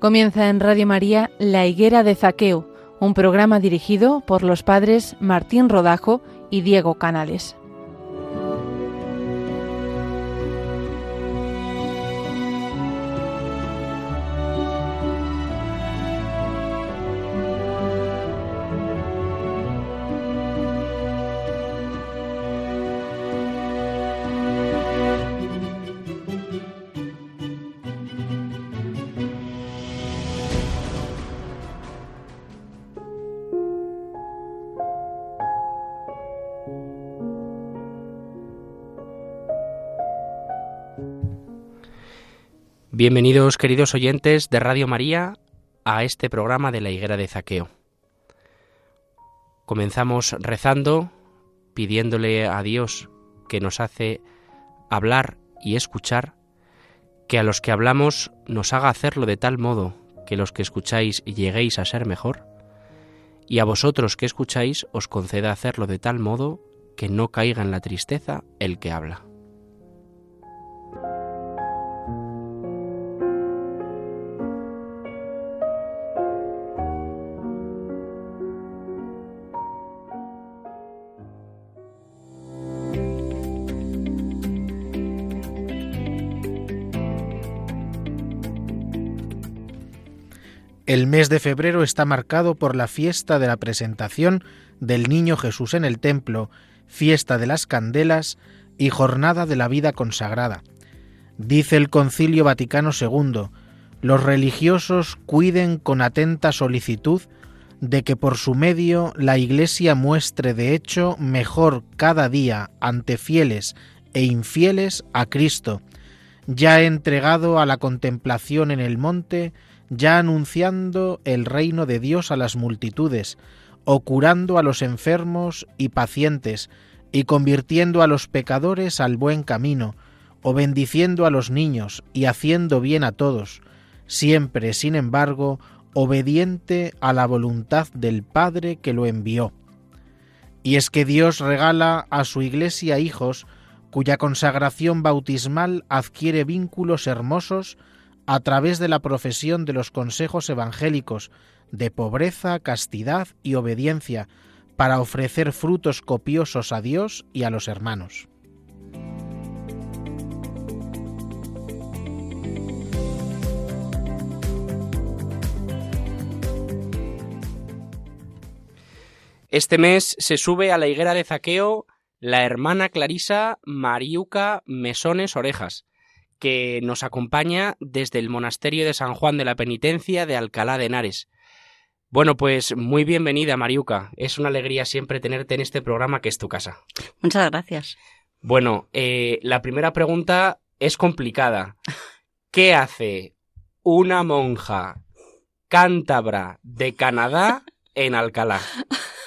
Comienza en Radio María La Higuera de Zaqueo, un programa dirigido por los padres Martín Rodajo y Diego Canales. Bienvenidos queridos oyentes de Radio María a este programa de la higuera de Zaqueo. Comenzamos rezando, pidiéndole a Dios que nos hace hablar y escuchar, que a los que hablamos nos haga hacerlo de tal modo que los que escucháis lleguéis a ser mejor, y a vosotros que escucháis os conceda hacerlo de tal modo que no caiga en la tristeza el que habla. El mes de febrero está marcado por la fiesta de la presentación del Niño Jesús en el templo, fiesta de las candelas y jornada de la vida consagrada. Dice el Concilio Vaticano II, los religiosos cuiden con atenta solicitud de que por su medio la Iglesia muestre de hecho mejor cada día ante fieles e infieles a Cristo, ya entregado a la contemplación en el monte, ya anunciando el reino de Dios a las multitudes, o curando a los enfermos y pacientes, y convirtiendo a los pecadores al buen camino, o bendiciendo a los niños y haciendo bien a todos, siempre, sin embargo, obediente a la voluntad del Padre que lo envió. Y es que Dios regala a su Iglesia hijos cuya consagración bautismal adquiere vínculos hermosos a través de la profesión de los consejos evangélicos de pobreza, castidad y obediencia, para ofrecer frutos copiosos a Dios y a los hermanos. Este mes se sube a la higuera de Zaqueo la hermana Clarisa Mariuca Mesones Orejas, que nos acompaña desde el Monasterio de San Juan de la Penitencia de Alcalá de Henares. Bueno, pues muy bienvenida, Mariuca. Es una alegría siempre tenerte en este programa que es tu casa. Muchas gracias. Bueno, eh, la primera pregunta es complicada. ¿Qué hace una monja cántabra de Canadá en Alcalá?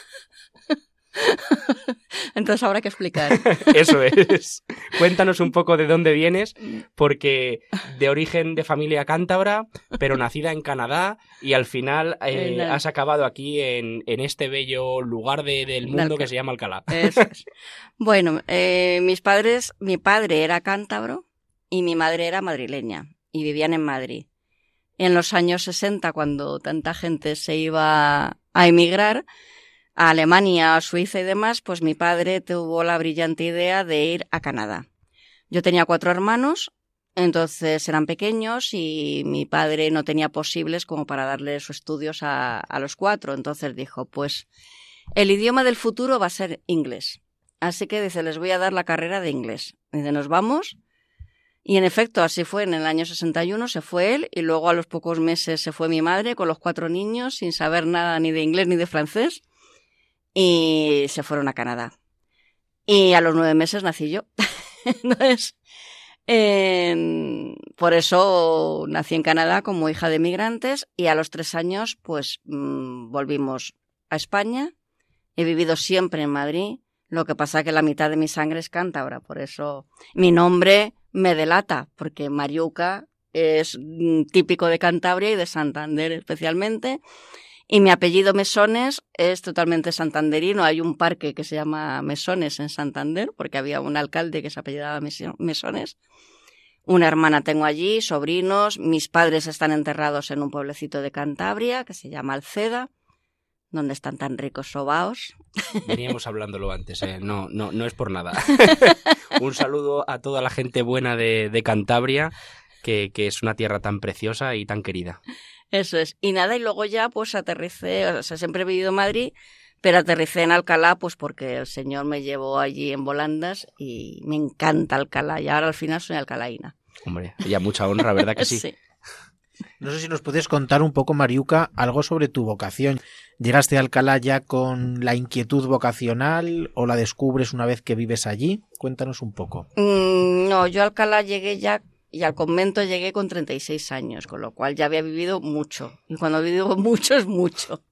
Entonces habrá que explicar. Eso es. Cuéntanos un poco de dónde vienes, porque de origen de familia cántabra, pero nacida en Canadá y al final eh, has acabado aquí en, este bello lugar del mundo que se llama Alcalá. Bueno, eh, mis padres, mi padre era cántabro y mi madre era madrileña y vivían en Madrid. En los años 60, cuando tanta gente se iba a emigrar, a Alemania, a Suiza y demás, pues mi padre tuvo la brillante idea de ir a Canadá. Yo tenía cuatro hermanos, entonces eran pequeños y mi padre no tenía posibles como para darle sus estudios a, los cuatro. Entonces dijo, pues el idioma del futuro va a ser inglés. Así que dice, les voy a dar la carrera de inglés. Dice, nos vamos. Y en efecto, así fue. En el año 61 se fue él y luego a los pocos meses se fue mi madre con los cuatro niños sin saber nada ni de inglés ni de francés y se fueron a Canadá. Y a los nueve meses nací yo. Entonces, por eso nací en Canadá como hija de migrantes y a los tres años pues mm, volvimos a España. He vivido siempre en Madrid, lo que pasa que la mitad de mi sangre es cántabra, por eso mi nombre me delata, porque Mariuca es mm, típico de Cantabria y de Santander especialmente. Y mi apellido Mesones es totalmente santanderino. Hay un parque que se llama Mesones en Santander, porque había un alcalde que se apellidaba Mesones. Una hermana tengo allí, sobrinos, mis padres están enterrados en un pueblecito de Cantabria que se llama Alceda, donde están tan ricos sobaos. Veníamos hablándolo antes, ¿eh? no, no, no es por nada. un saludo a toda la gente buena de, de Cantabria, que, que es una tierra tan preciosa y tan querida. Eso es. Y nada, y luego ya pues aterricé, o sea, siempre he vivido en Madrid, pero aterricé en Alcalá pues porque el señor me llevó allí en volandas y me encanta Alcalá y ahora al final soy alcalaína. Hombre, ya mucha honra, ¿verdad que sí? sí. No sé si nos puedes contar un poco, Mariuca, algo sobre tu vocación. ¿Llegaste a Alcalá ya con la inquietud vocacional o la descubres una vez que vives allí? Cuéntanos un poco. Mm, no, yo a Alcalá llegué ya y al convento llegué con 36 años, con lo cual ya había vivido mucho. Y cuando vivo mucho es mucho.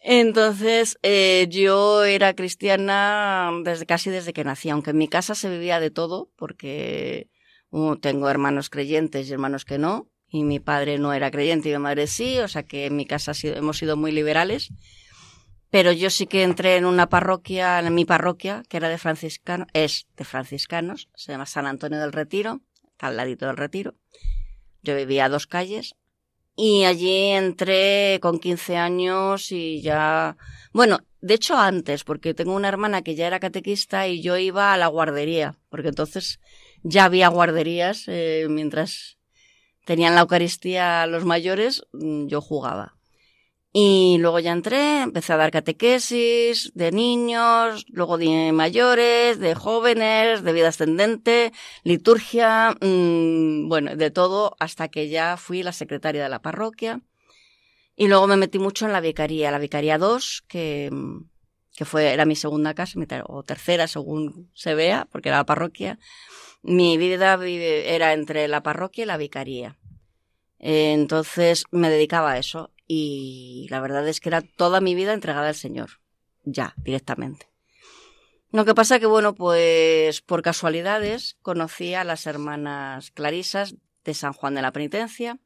Entonces, eh, yo era cristiana desde casi desde que nací, aunque en mi casa se vivía de todo, porque uh, tengo hermanos creyentes y hermanos que no, y mi padre no era creyente y mi madre sí, o sea que en mi casa hemos sido muy liberales. Pero yo sí que entré en una parroquia, en mi parroquia, que era de franciscanos, es de franciscanos, se llama San Antonio del Retiro, al ladito del Retiro. Yo vivía a dos calles y allí entré con 15 años y ya, bueno, de hecho antes, porque tengo una hermana que ya era catequista y yo iba a la guardería, porque entonces ya había guarderías eh, mientras tenían la Eucaristía los mayores, mm, yo jugaba. Y luego ya entré, empecé a dar catequesis de niños, luego de mayores, de jóvenes, de vida ascendente, liturgia, mmm, bueno, de todo, hasta que ya fui la secretaria de la parroquia. Y luego me metí mucho en la vicaría, la vicaría 2, que, que fue, era mi segunda casa, o tercera según se vea, porque era la parroquia. Mi vida era entre la parroquia y la vicaría. Entonces me dedicaba a eso y la verdad es que era toda mi vida entregada al Señor, ya, directamente. Lo que pasa que, bueno, pues por casualidades conocí a las hermanas Clarisas de San Juan de la Penitencia.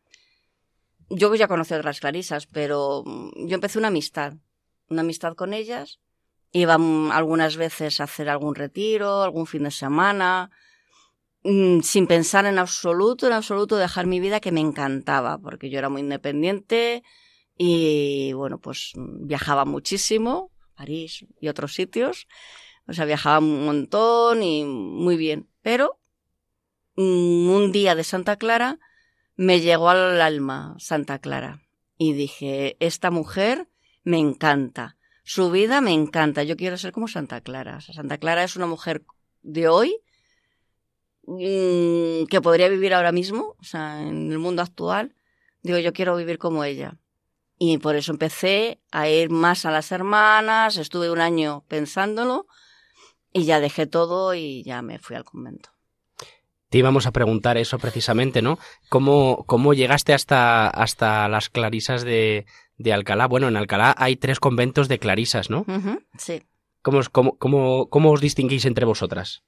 Yo ya conocí a otras Clarisas, pero yo empecé una amistad, una amistad con ellas. Iba algunas veces a hacer algún retiro, algún fin de semana, Mm, sin pensar en absoluto, en absoluto dejar mi vida que me encantaba, porque yo era muy independiente y bueno, pues mm, viajaba muchísimo, París y otros sitios, o sea, viajaba un montón y muy bien, pero mm, un día de Santa Clara me llegó al alma Santa Clara y dije, esta mujer me encanta, su vida me encanta, yo quiero ser como Santa Clara. Santa Clara es una mujer de hoy Mm, que podría vivir ahora mismo, o sea, en el mundo actual, digo, yo quiero vivir como ella. Y por eso empecé a ir más a las hermanas, estuve un año pensándolo y ya dejé todo y ya me fui al convento. Te íbamos a preguntar eso precisamente, ¿no? ¿Cómo, cómo llegaste hasta, hasta las clarisas de, de Alcalá? Bueno, en Alcalá hay tres conventos de clarisas, ¿no? sí. ¿Cómo, cómo, cómo, ¿Cómo os distinguís entre vosotras?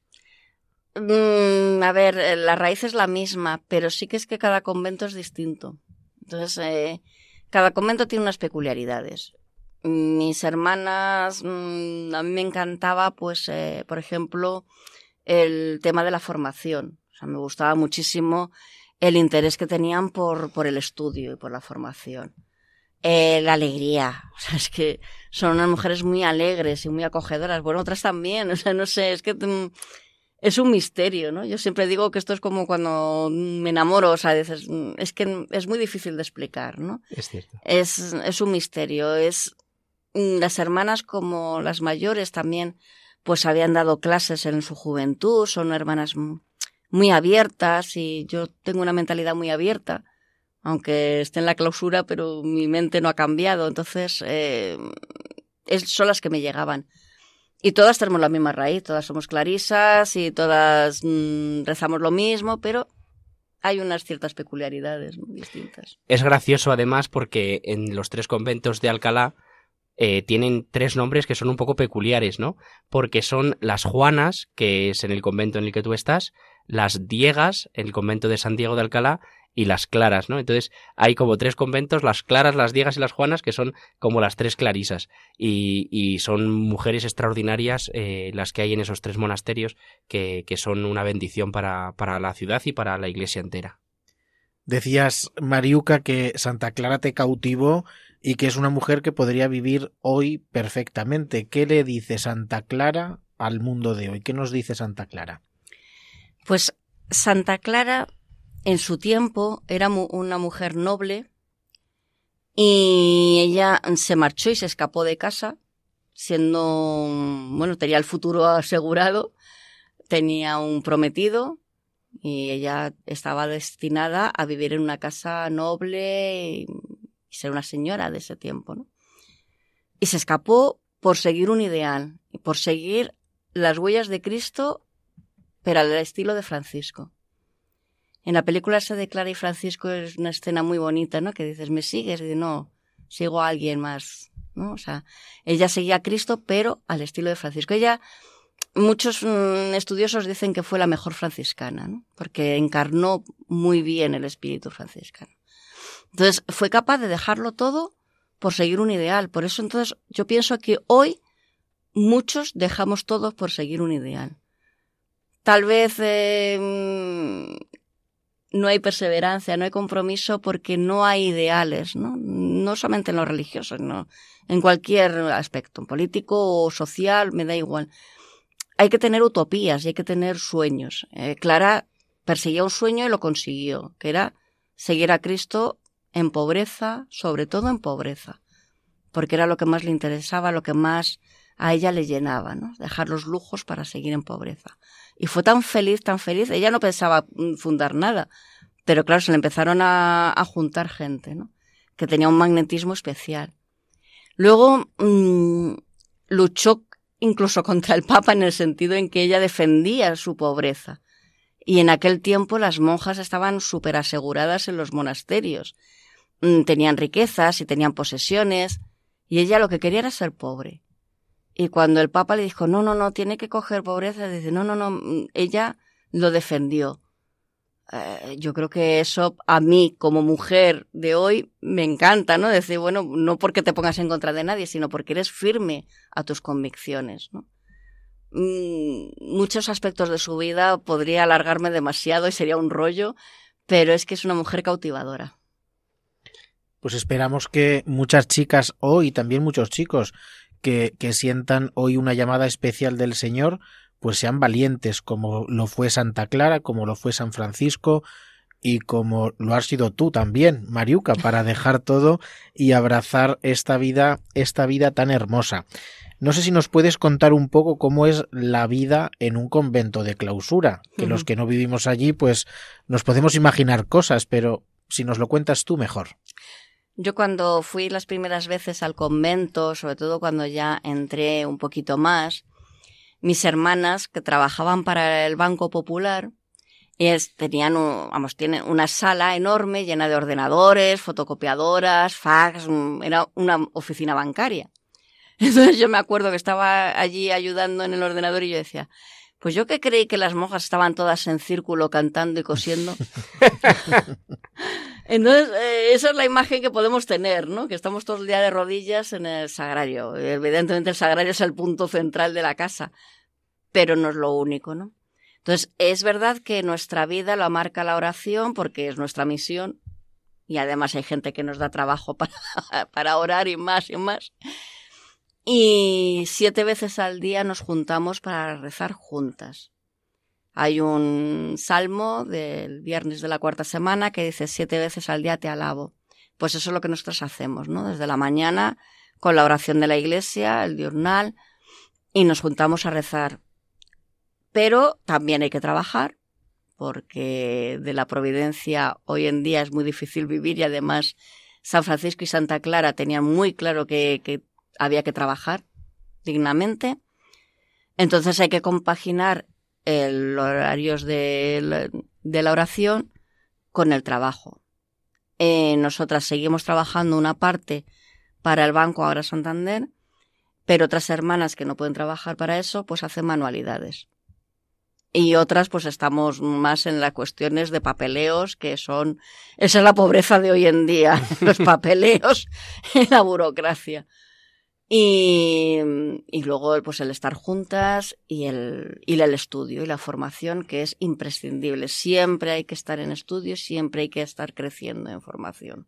Mm, a ver, eh, la raíz es la misma, pero sí que es que cada convento es distinto. Entonces, eh, cada convento tiene unas peculiaridades. Mis hermanas, mm, a mí me encantaba, pues, eh, por ejemplo, el tema de la formación. O sea, me gustaba muchísimo el interés que tenían por, por el estudio y por la formación. la alegría. O sea, es que son unas mujeres muy alegres y muy acogedoras. Bueno, otras también. O sea, no sé, es que mm, es un misterio, ¿no? Yo siempre digo que esto es como cuando me enamoro, o sea, dices, mm, es que es muy difícil de explicar, ¿no? Es cierto. Es, es un misterio, es mm, las hermanas como las mayores también, pues habían dado clases en su juventud, son hermanas muy abiertas y yo tengo una mentalidad muy abierta, aunque esté en la clausura, pero mi mente no ha cambiado, entonces eh, es, son las que me llegaban. Y todas tenemos la misma raíz, todas somos clarisas y todas mm, rezamos lo mismo, pero hay unas ciertas peculiaridades muy distintas. Es gracioso además porque en los tres conventos de Alcalá eh, tienen tres nombres que son un poco peculiares, ¿no? Porque son las Juanas, que es en el convento en el que tú estás, las Diegas, en el convento de San Diego de Alcalá, y las claras, ¿no? Entonces hay como tres conventos, las claras, las diegas y las juanas, que son como las tres clarisas. Y, y son mujeres extraordinarias eh, las que hay en esos tres monasterios que, que son una bendición para, para la ciudad y para la iglesia entera. Decías, Mariuca, que Santa Clara te cautivó y que es una mujer que podría vivir hoy perfectamente. ¿Qué le dice Santa Clara al mundo de hoy? ¿Qué nos dice Santa Clara? Pues Santa Clara en su tiempo era una mujer noble y ella se marchó y se escapó de casa siendo, bueno, tenía el futuro asegurado, tenía un prometido y ella estaba destinada a vivir en una casa noble y ser una señora de ese tiempo, ¿no? Y se escapó por seguir un ideal, por seguir las huellas de Cristo, pero al estilo de Francisco. En la película esa de Clara y Francisco es una escena muy bonita, ¿no? Que dices, ¿me sigues? Y no, sigo a alguien más, ¿no? O sea, ella seguía a Cristo, pero al estilo de Francisco. Ella, muchos mm, estudiosos dicen que fue la mejor franciscana, ¿no? Porque encarnó muy bien el espíritu franciscano. Entonces, fue capaz de dejarlo todo por seguir un ideal. Por eso, entonces, yo pienso que hoy muchos dejamos todo por seguir un ideal. Tal vez eh, no hay perseverancia, no hay compromiso porque no hay ideales, ¿no? No solamente en lo religioso, no. En cualquier aspecto, político o social, me da igual. Hay que tener utopías y hay que tener sueños. Eh, Clara perseguía un sueño y lo consiguió, que era seguir a Cristo en pobreza, sobre todo en pobreza, porque era lo que más le interesaba, lo que más a ella le llenaba, ¿no? Dejar los lujos para seguir en pobreza. Y fue tan feliz, tan feliz. Ella no pensaba mm, fundar nada, pero claro, se le empezaron a, juntar gente, ¿no? Que tenía un magnetismo especial. Luego mm, luchó incluso contra el Papa en el sentido en que ella defendía su pobreza. Y en aquel tiempo las monjas estaban súper aseguradas en los monasterios. Mm, tenían riquezas y tenían posesiones, y ella lo que quería era ser pobre. Y cuando el Papa le dijo, no, no, no, tiene que coger pobreza, dice, no, no, no, ella lo defendió. Eh, yo creo que eso a mí como mujer de hoy me encanta, ¿no? Decir, bueno, no porque te pongas en contra de nadie, sino porque eres firme a tus convicciones. Mm, muchos aspectos de su vida podría alargarme demasiado y sería un rollo, pero es que es una mujer cautivadora. Pues esperamos que muchas chicas hoy también muchos chicos que, que sientan hoy una llamada especial del Señor, pues sean valientes, como lo fue Santa Clara, como lo fue San Francisco, y como lo has sido tú también, Mariuca, para dejar todo y abrazar esta vida, esta vida tan hermosa. No sé si nos puedes contar un poco cómo es la vida en un convento de clausura, que los que no vivimos allí, pues nos podemos imaginar cosas, pero si nos lo cuentas tú mejor. Yo cuando fui las primeras veces al convento, sobre todo cuando ya entré un poquito más, mis hermanas que trabajaban para el Banco Popular, ellas tenían, vamos, tienen una sala enorme llena de ordenadores, fotocopiadoras, fax, era una oficina bancaria. Entonces yo me acuerdo que estaba allí ayudando en el ordenador y yo decía, pues yo que creí que las monjas estaban todas en círculo cantando y cosiendo. Entonces, eh, esa es la imagen que podemos tener, ¿no? Que estamos todo el día de rodillas en el sagrario. Evidentemente el sagrario es el punto central de la casa, pero no es lo único, ¿no? Entonces, es verdad que nuestra vida la marca la oración porque es nuestra misión y además hay gente que nos da trabajo para, para orar y más y más. Y siete veces al día nos juntamos para rezar juntas. Hay un salmo del viernes de la cuarta semana que dice siete veces al día te alabo. Pues eso es lo que nosotros hacemos, ¿no? Desde la mañana con la oración de la iglesia, el diurnal, y nos juntamos a rezar. Pero también hay que trabajar, porque de la providencia hoy en día es muy difícil vivir y además San Francisco y Santa Clara tenían muy claro que, que había que trabajar dignamente. Entonces hay que compaginar el horarios de la, oración con el trabajo. Eh, nosotras seguimos trabajando una parte para el Banco Ahora Santander, pero otras hermanas que no pueden trabajar para eso, pues hacen manualidades. y otras pues estamos más en las cuestiones de papeleos que son esa es la pobreza de hoy en día los papeleos y la burocracia y, y luego pues el estar juntas y el, y el estudio y la formación que es imprescindible siempre hay que estar en estudio siempre hay que estar creciendo en formación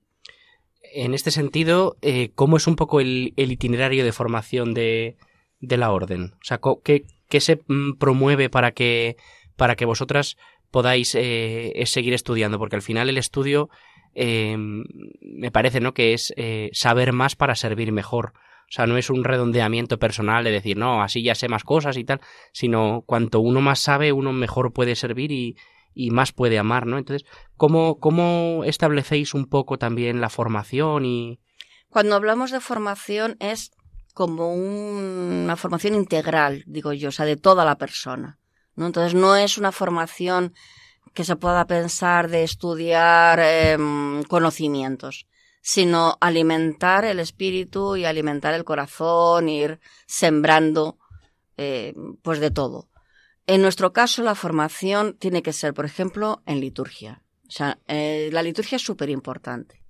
en este sentido eh, cómo es un poco el, el itinerario de formación de, de la orden o sea qué ¿Qué se mm, promueve para que, para que vosotras podáis eh, seguir estudiando? Porque al final el estudio eh, me parece ¿no? que es saber más para servir mejor. O sea, no es un redondeamiento personal de decir, no, así ya sé más cosas y tal, sino cuanto uno más sabe, uno mejor puede servir y, y más puede amar, ¿no? Entonces, ¿cómo, ¿cómo establecéis un poco también la formación y...? Cuando hablamos de formación es como una formación integral, digo yo, o sea, de toda la persona. ¿no? Entonces no es una formación que se pueda pensar de estudiar em, conocimientos, sino alimentar el espíritu y alimentar el corazón, ir sembrando eh, pues de todo. En nuestro caso, la formación tiene que ser, por ejemplo, en liturgia. O sea, eh, la liturgia es súper importante.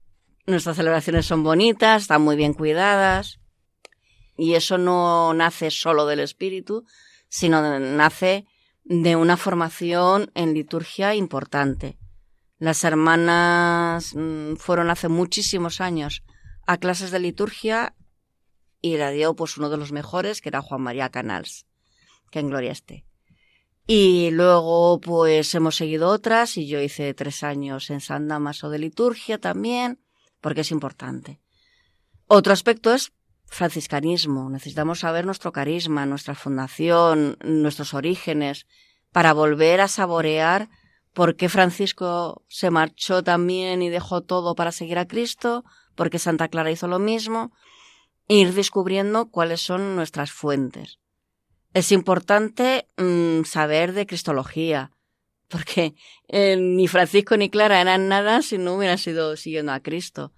Nuestras celebraciones son bonitas, están muy bien cuidadas, y eso no nace solo del espíritu, sino nace de una formación en liturgia importante. Las hermanas mm, fueron hace muchísimos años a clases de liturgia y la dio pues uno de los mejores, que era Juan María Canals, que en gloria esté. Y luego pues hemos seguido otras y yo hice tres años en San Damaso de liturgia también, porque es importante. Otro aspecto es franciscanismo, necesitamos saber nuestro carisma, nuestra fundación, nuestros orígenes, para volver a saborear por qué Francisco se marchó también y dejó todo para seguir a Cristo, por qué Santa Clara hizo lo mismo, ir descubriendo cuáles son nuestras fuentes. Es importante mm, saber de Cristología, porque eh, ni Francisco ni Clara eran nada si no hubieran sido siguiendo a Cristo.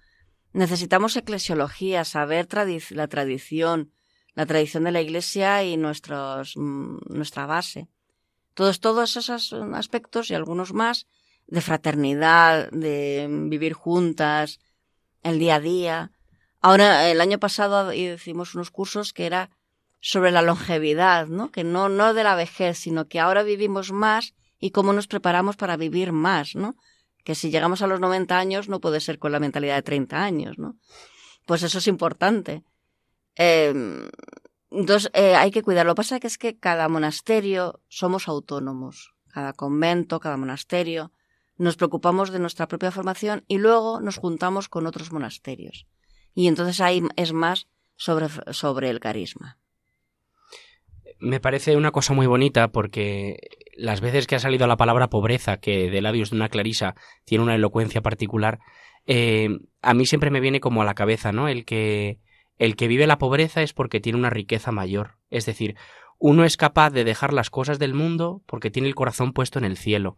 Necesitamos eclesiología, saber la tradición, la tradición de la Iglesia y nuestros, mm, nuestra base. Todos, todos esos aspectos y algunos más de fraternidad, de vivir juntas, el día a día. Ahora, el año pasado hicimos unos cursos que era sobre la longevidad, ¿no? Que no, no de la vejez, sino que ahora vivimos más y cómo nos preparamos para vivir más, ¿no? que si llegamos a los 90 años no puede ser con la mentalidad de 30 años, ¿no? Pues eso es importante. Em, entonces, eh, hay que cuidar. Lo que pasa es que cada monasterio somos autónomos. Cada convento, cada monasterio. Nos preocupamos de nuestra propia formación y luego nos juntamos con otros monasterios. Y entonces ahí es más sobre, sobre el carisma. Me parece una cosa muy bonita porque las veces que ha salido la palabra pobreza, que de labios de una clarisa tiene una elocuencia particular, eh, a mí siempre me viene como a la cabeza, ¿no? El que, el que vive la pobreza es porque tiene una riqueza mayor. Es decir, uno es capaz de dejar las cosas del mundo porque tiene el corazón puesto en el cielo.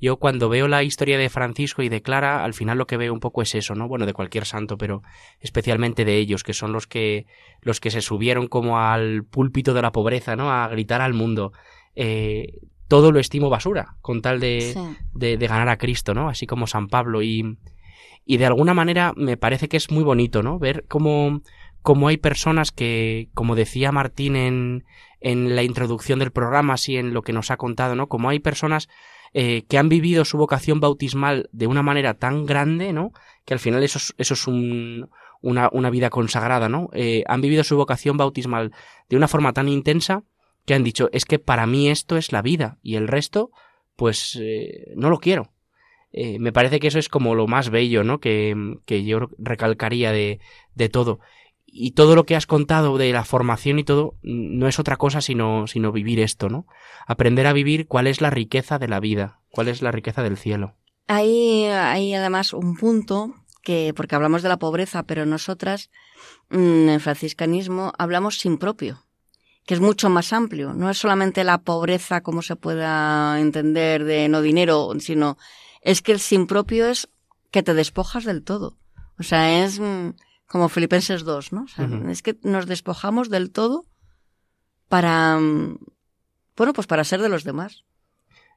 Yo cuando veo la historia de Francisco y de Clara, al final lo que veo un poco es eso, ¿no? Bueno, de cualquier santo, pero especialmente de ellos, que son los que los que se subieron como al púlpito de la pobreza, ¿no? A gritar al mundo. Eh, todo lo estimo basura, con tal de, de, ganar a Cristo, ¿no? Así como San Pablo. Y, y de alguna manera me parece que es muy bonito, ¿no? Ver cómo, cómo hay personas que, como decía Martín en, en la introducción del programa, así en lo que nos ha contado, ¿no? Como hay personas eh, que han vivido su vocación bautismal de una manera tan grande, ¿no? Que al final eso es, eso es un, una, una, vida consagrada, ¿no? Eh, han vivido su vocación bautismal de una forma tan intensa que han dicho, es que para mí esto es la vida y el resto, pues eh, no lo quiero. Me parece que eso es como lo más bello, ¿no? Que, que yo recalcaría de, de, todo. Y todo lo que has contado de la formación y todo, no es otra cosa sino, sino vivir esto, ¿no? Aprender a vivir cuál es la riqueza de la vida, cuál es la riqueza del cielo. Hay, hay además un punto que, porque hablamos de la pobreza, pero nosotras, mm, en franciscanismo, hablamos sin propio que es mucho más amplio. No es solamente la pobreza como se pueda entender de no dinero, sino es que el sin propio es que te despojas del todo. O sea, es mm, como Filipenses 2, ¿no? Es que nos despojamos del todo para, mm, bueno, pues para ser de los demás.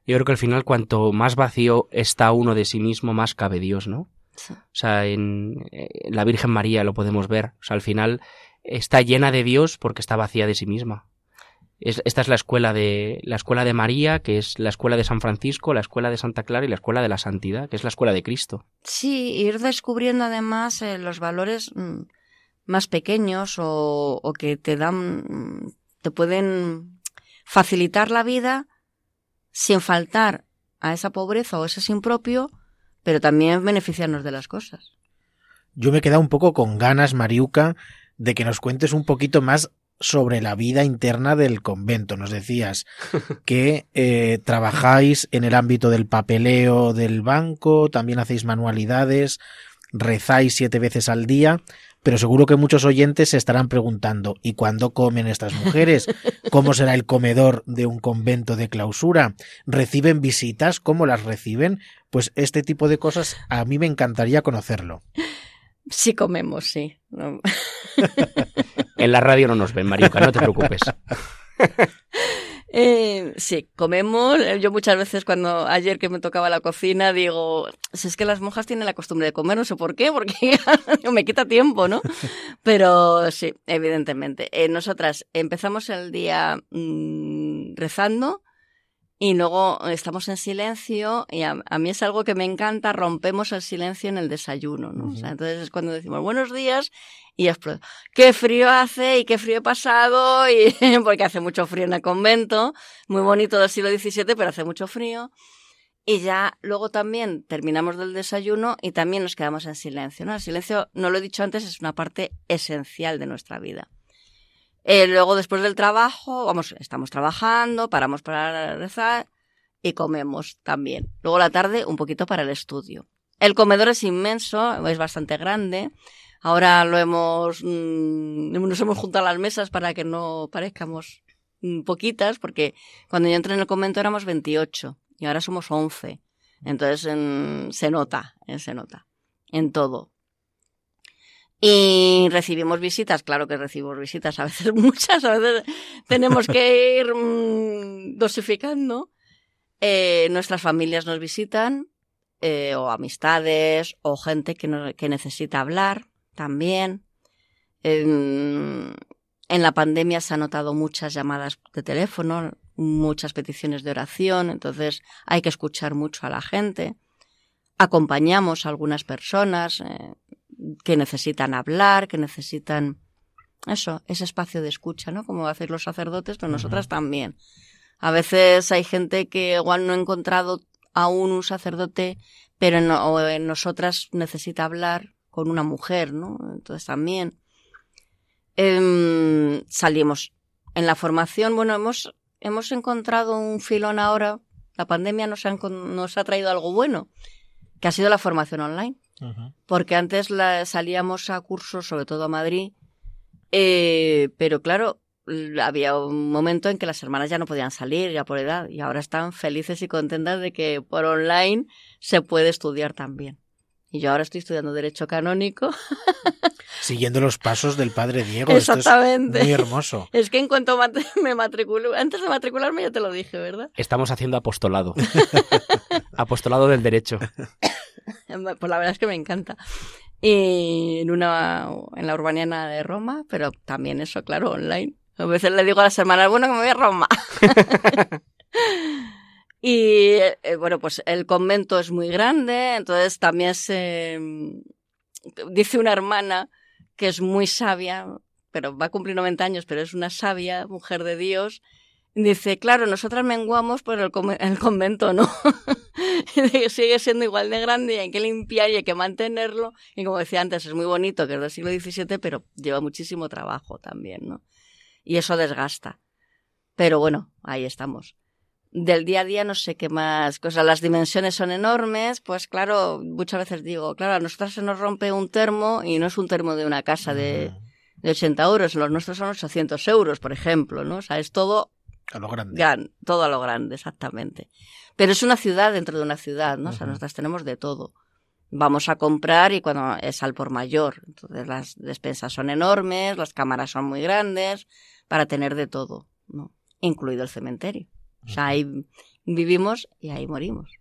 Yo creo que al final cuanto más vacío está uno de sí mismo, más cabe Dios, ¿no? O sea, en, en la Virgen María lo podemos ver. O sea, al final está llena de Dios porque está vacía de sí misma. Es, esta es la escuela de la escuela de María, que es la escuela de San Francisco, la escuela de Santa Clara y la escuela de la santidad, que es la escuela de Cristo. Sí, ir descubriendo además eh, los valores mm, más pequeños o, o, que te dan, mm, te pueden facilitar la vida sin faltar a esa pobreza o ese sin propio, pero también beneficiarnos de las cosas. Yo me he quedado un poco con ganas, Mariuca, de que nos cuentes un poquito más sobre la vida interna del convento. Nos decías que eh, trabajáis en el ámbito del papeleo del banco, también hacéis manualidades, rezáis siete veces al día, pero seguro que muchos oyentes se estarán preguntando ¿y cuándo comen estas mujeres? ¿Cómo será el comedor de un convento de clausura? ¿Reciben visitas? ¿Cómo las reciben? Pues este tipo de cosas a mí me encantaría conocerlo. Sí comemos, sí. No. en la radio no nos ven, Mariuca, no te preocupes. Eh, sí, comemos. Yo muchas veces cuando ayer que me tocaba la cocina digo, si es que las monjas tienen la costumbre de comer, no sé por qué, porque me quita tiempo, ¿no? Pero sí, evidentemente. Eh, nosotras empezamos el día mmm, rezando y luego estamos en silencio y a, a, mí es algo que me encanta, rompemos el silencio en el desayuno, ¿no? Uh -huh. o sea, entonces es cuando decimos buenos días y explota. ¡Qué frío hace y qué frío he pasado! Y, porque hace mucho frío en el convento, muy bonito del siglo XVII, pero hace mucho frío. Y ya luego también terminamos del desayuno y también nos quedamos en silencio, ¿no? El silencio, no lo he dicho antes, es una parte esencial de nuestra vida. Eh, luego, después del trabajo, vamos, estamos trabajando, paramos para rezar y comemos también. Luego la tarde, un poquito para el estudio. El comedor es inmenso, es bastante grande. Ahora lo hemos, mmm, nos hemos juntado las mesas para que no parezcamos mmm, poquitas, porque cuando yo entré en el convento éramos 28 y ahora somos 11. Entonces en, se nota, en, se nota en todo. Y recibimos visitas, claro que recibimos visitas, a veces muchas, a veces tenemos que ir mmm, dosificando. Eh, nuestras familias nos visitan, eh, o amistades, o gente que, que necesita hablar también. En, en, la pandemia se han notado muchas llamadas de teléfono, muchas peticiones de oración, entonces hay que escuchar mucho a la gente. Acompañamos a algunas personas eh, que necesitan hablar, que necesitan eso, ese espacio de escucha, ¿no? Como hacen los sacerdotes, pero nosotras uh -huh. también. A veces hay gente que igual no ha encontrado aún un sacerdote, pero en, o en nosotras necesita hablar con una mujer, ¿no? Entonces también eh, salimos en la formación, bueno, hemos, hemos encontrado un filón ahora, la pandemia nos ha, nos ha traído algo bueno, que ha sido la formación online. Uh -huh. Porque antes la, salíamos a cursos, sobre todo a Madrid, eh, pero claro, había un momento en que las hermanas ya no podían salir, ya por edad, y ahora están felices y contentas de que por online se puede estudiar también. Y yo ahora estoy estudiando Derecho Canónico. Siguiendo los pasos del padre Diego. Exactamente. Esto es muy hermoso. Es que en cuanto me matriculo, antes de matricularme ya te lo dije, ¿verdad? Estamos haciendo apostolado. apostolado del derecho. Pues la verdad es que me encanta. Y en una en la urbaniana de Roma, pero también eso, claro, online. A veces le digo a las hermanas, bueno, que me voy a Roma. Y eh, bueno, pues el convento es muy grande, entonces también se dice una hermana que es muy sabia, pero va a cumplir 90 años, pero es una sabia mujer de Dios. Dice, claro, nosotras menguamos, pero el, el convento no. Sigue siendo igual de grande y hay que limpiar y hay que mantenerlo. Y como decía antes, es muy bonito, que es del siglo XVII, pero lleva muchísimo trabajo también, ¿no? Y eso desgasta. Pero bueno, ahí estamos del día a día no sé qué más cosas. Las dimensiones son enormes, pues claro, muchas veces digo, claro, a nosotros se nos rompe un termo y no es un termo de una casa de, de 80 euros, los nuestros son 800 euros, por ejemplo, ¿no? O sea, es todo a lo grande. Gran, todo a lo grande, exactamente. Pero es una ciudad dentro de una ciudad, ¿no? Uh -huh. O sea, nosotras tenemos de todo. Vamos a comprar y cuando es al por mayor. Entonces las despensas son enormes, las cámaras son muy grandes, para tener de todo, ¿no? Incluido el cementerio. O sea, hay vivimos y ahí morimos.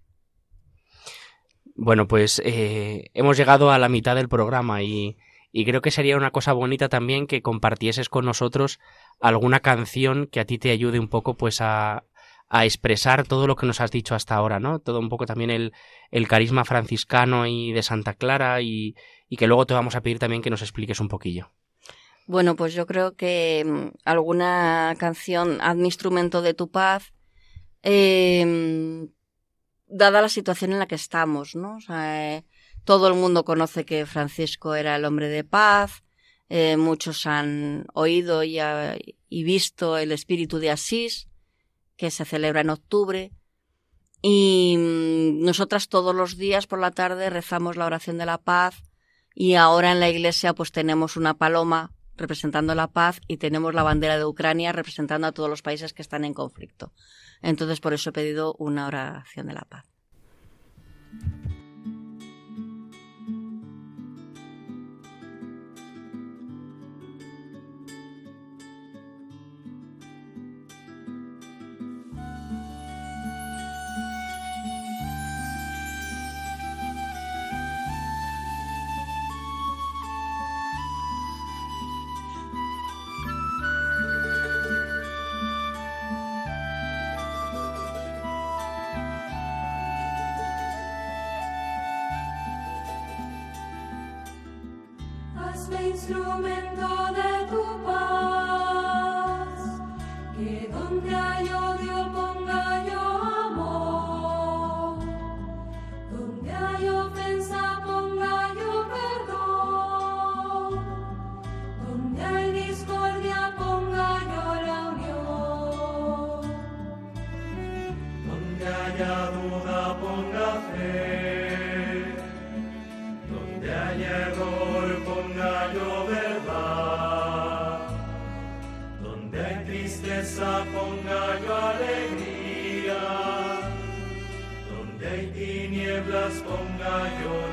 Bueno, pues eh, hemos llegado a la mitad del programa y, y creo que sería una cosa bonita también que compartieses con nosotros alguna canción que a ti te ayude un poco pues a, a expresar todo lo que nos has dicho hasta ahora, ¿no? Todo un poco también el, el carisma franciscano y de Santa Clara y, y, que luego te vamos a pedir también que nos expliques un poquillo. Bueno, pues yo creo que mm, alguna canción, haz mi instrumento de tu paz, eh, dada la situación en la que estamos, ¿no? O sea, eh, todo el mundo conoce que Francisco era el hombre de paz, eh, muchos han oído y, y visto el espíritu de Asís, que se celebra en octubre. Y mm, nosotras todos los días por la tarde rezamos la oración de la paz y ahora en la iglesia pues tenemos una paloma representando la paz y tenemos la bandera de Ucrania representando a todos los países que están en conflicto. Entonces por eso he pedido una oración de la paz. haya duda ponga fe, donde haya error ponga yo verdad, donde hay tristeza ponga yo alegría, donde hay tinieblas ponga yo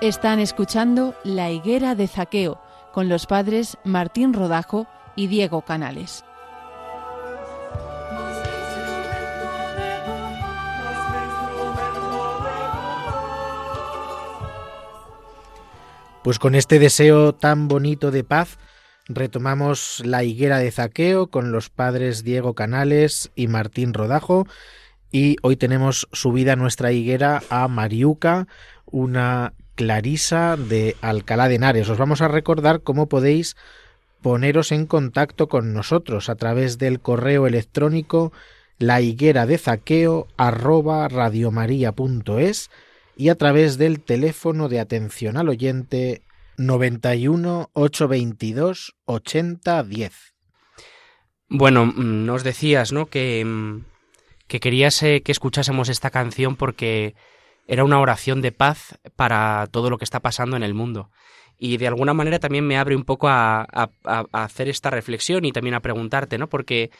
Están escuchando La Higuera de Zaqueo con los padres Martín Rodajo y Diego Canales. Pues con este deseo tan bonito de paz, retomamos la higuera de Zaqueo con los padres Diego Canales y Martín Rodajo. Y hoy tenemos subida nuestra higuera a Mariuca, una Clarisa de Alcalá de Henares. Os vamos a recordar cómo podéis poneros en contacto con nosotros a través del correo electrónico la higuera de zaqueo arroba radiomaria.es y a través del teléfono de atención al oyente 91 822 80 10. Bueno, mm, nos decías, ¿no? Que, mm, que querías eh, que escuchásemos esta canción porque era una oración de paz para todo lo que está pasando en el mundo. Y de alguna manera también me abre un poco a, hacer esta reflexión y también a preguntarte, ¿no? Porque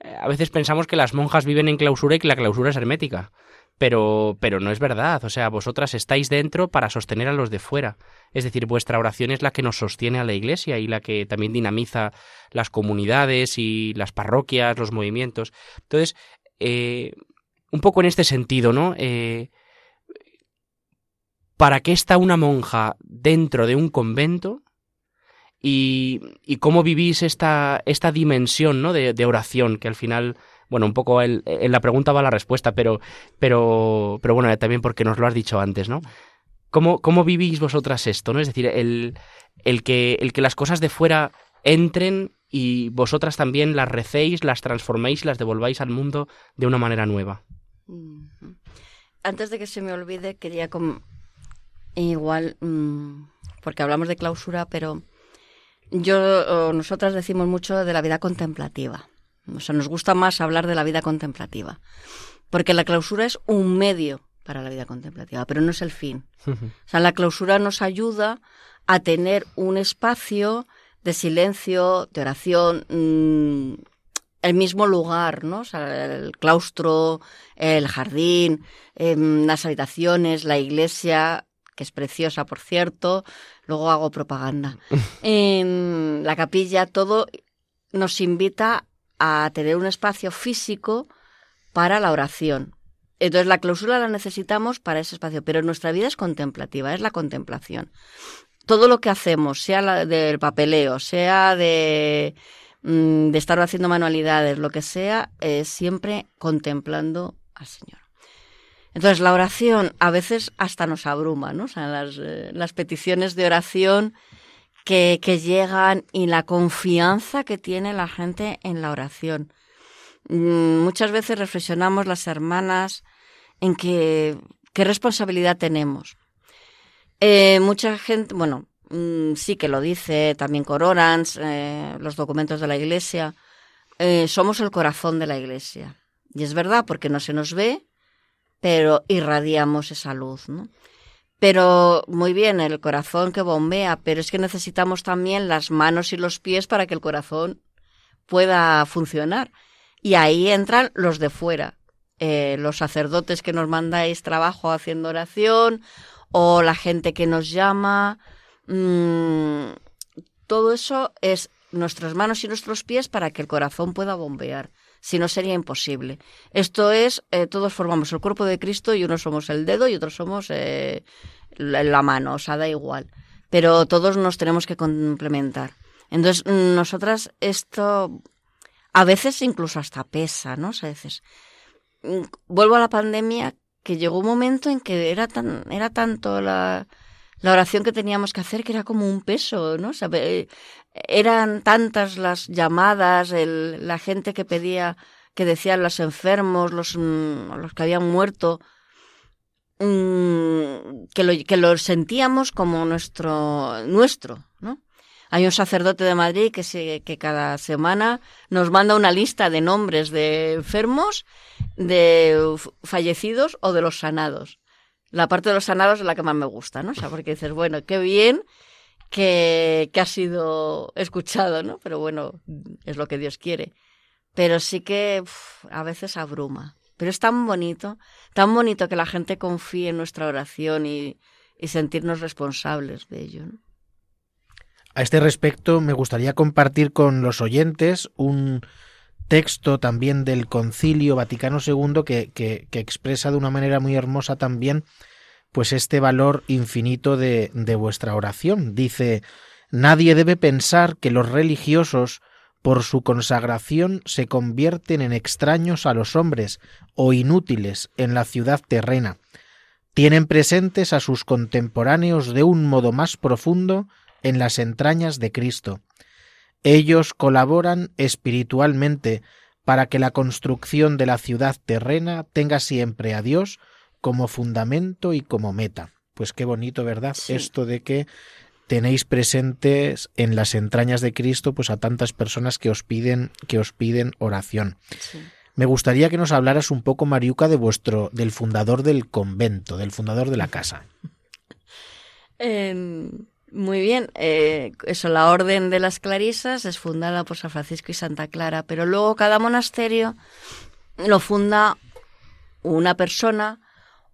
eh, a veces pensamos que las monjas viven en clausura y que la clausura es hermética. Pero, pero no es verdad. O sea, vosotras estáis dentro para sostener a los de fuera. Es decir, vuestra oración es la que nos sostiene a la iglesia y la que también dinamiza las comunidades y las parroquias, los movimientos. Entonces, eh, un poco en este sentido, ¿no? Eh, ¿Para qué está una monja dentro de un convento? Y, cómo vivís esta, esta dimensión ¿no? de, oración, que al final bueno, un poco en la pregunta va la respuesta, pero, pero, pero bueno, también porque nos lo has dicho antes, ¿no? ¿Cómo, cómo vivís vosotras esto, no? Es decir, el, el, que, el que las cosas de fuera entren y vosotras también las recéis, las transforméis las devolváis al mundo de una manera nueva. Antes de que se me olvide, quería igual, mm, porque hablamos de clausura, pero yo, nosotras decimos mucho de la vida contemplativa. O sea, nos gusta más hablar de la vida contemplativa, porque la clausura es un medio para la vida contemplativa, pero no es el fin. O sea, la clausura nos ayuda a tener un espacio de silencio, de oración, mm, el mismo lugar, ¿no? O sea, el claustro, el jardín, em, las habitaciones, la iglesia, que es preciosa, por cierto. Luego hago propaganda. en la capilla, todo nos invita a tener un espacio físico para la oración. Entonces la clausura la necesitamos para ese espacio, pero nuestra vida es contemplativa, es la contemplación. Todo lo que hacemos, sea del papeleo, sea de, mm, de estar haciendo manualidades, lo que sea, es siempre contemplando al Señor. Entonces la oración a veces hasta nos abruma, ¿no? O sea, las, eh, peticiones de oración que, llegan y la confianza que tiene la gente en la oración. Mm, muchas veces reflexionamos las hermanas en que, qué responsabilidad tenemos. Eh, mucha gente, bueno, mm, sí que lo dice también Cororans, eh, los documentos de la Iglesia, somos el corazón de la Iglesia. Y es verdad, porque no se nos ve, pero irradiamos esa luz, ¿no? Pero muy bien, el corazón que bombea, pero es que necesitamos también las manos y los pies para que el corazón pueda funcionar. Y ahí entran los de fuera, eh, los sacerdotes que nos mandáis trabajo haciendo oración o la gente que nos llama. Mm, todo eso es nuestras manos y nuestros pies para que el corazón pueda bombear. Si no, sería imposible. Esto es, eh, todos formamos el cuerpo de Cristo y unos somos el dedo y otros somos eh, la mano, o sea, da igual. Pero todos nos tenemos que complementar. Entonces, nosotras esto a veces incluso hasta pesa, ¿no? a veces. Mm, vuelvo a la pandemia que llegó un momento en que era tan era tanto la, la oración que teníamos que hacer que era como un peso, ¿no? eran tantas las llamadas, el, la gente que pedía, que decían los enfermos, los, mm, los que habían muerto, mm, que, lo, que lo sentíamos como nuestro, nuestro, ¿no? Hay un sacerdote de Madrid que, se, que cada semana nos manda una lista de nombres de enfermos, de fallecidos o de los sanados. La parte de los sanados es la que más me gusta, ¿no? O sea, porque dices, bueno, qué bien que, que ha sido escuchado, ¿no? Pero bueno, es lo que Dios quiere. Pero sí que a veces abruma. Pero es tan bonito, tan bonito que la gente confíe en nuestra oración y, y sentirnos responsables de ello. A este respecto, me gustaría compartir con los oyentes un texto también del Concilio Vaticano II que, que, expresa de una manera muy hermosa también pues este valor infinito de, de vuestra oración. Dice, nadie debe pensar que los religiosos por su consagración se convierten en extraños a los hombres o inútiles en la ciudad terrena. tienen presentes a sus contemporáneos de un modo más profundo en las entrañas de Cristo. Ellos colaboran espiritualmente para que la construcción de la ciudad terrena tenga siempre a Dios como fundamento y como meta. Pues qué bonito, ¿verdad? Esto de que tenéis presentes en las entrañas de Cristo pues a tantas personas que os piden que os piden oración. Me gustaría que nos hablaras un poco Mariuca de vuestro del fundador del convento, del fundador de la casa. Em, muy bien, eh, eso, la Orden de las Clarisas es fundada por San Francisco y Santa Clara, pero luego cada monasterio lo funda una persona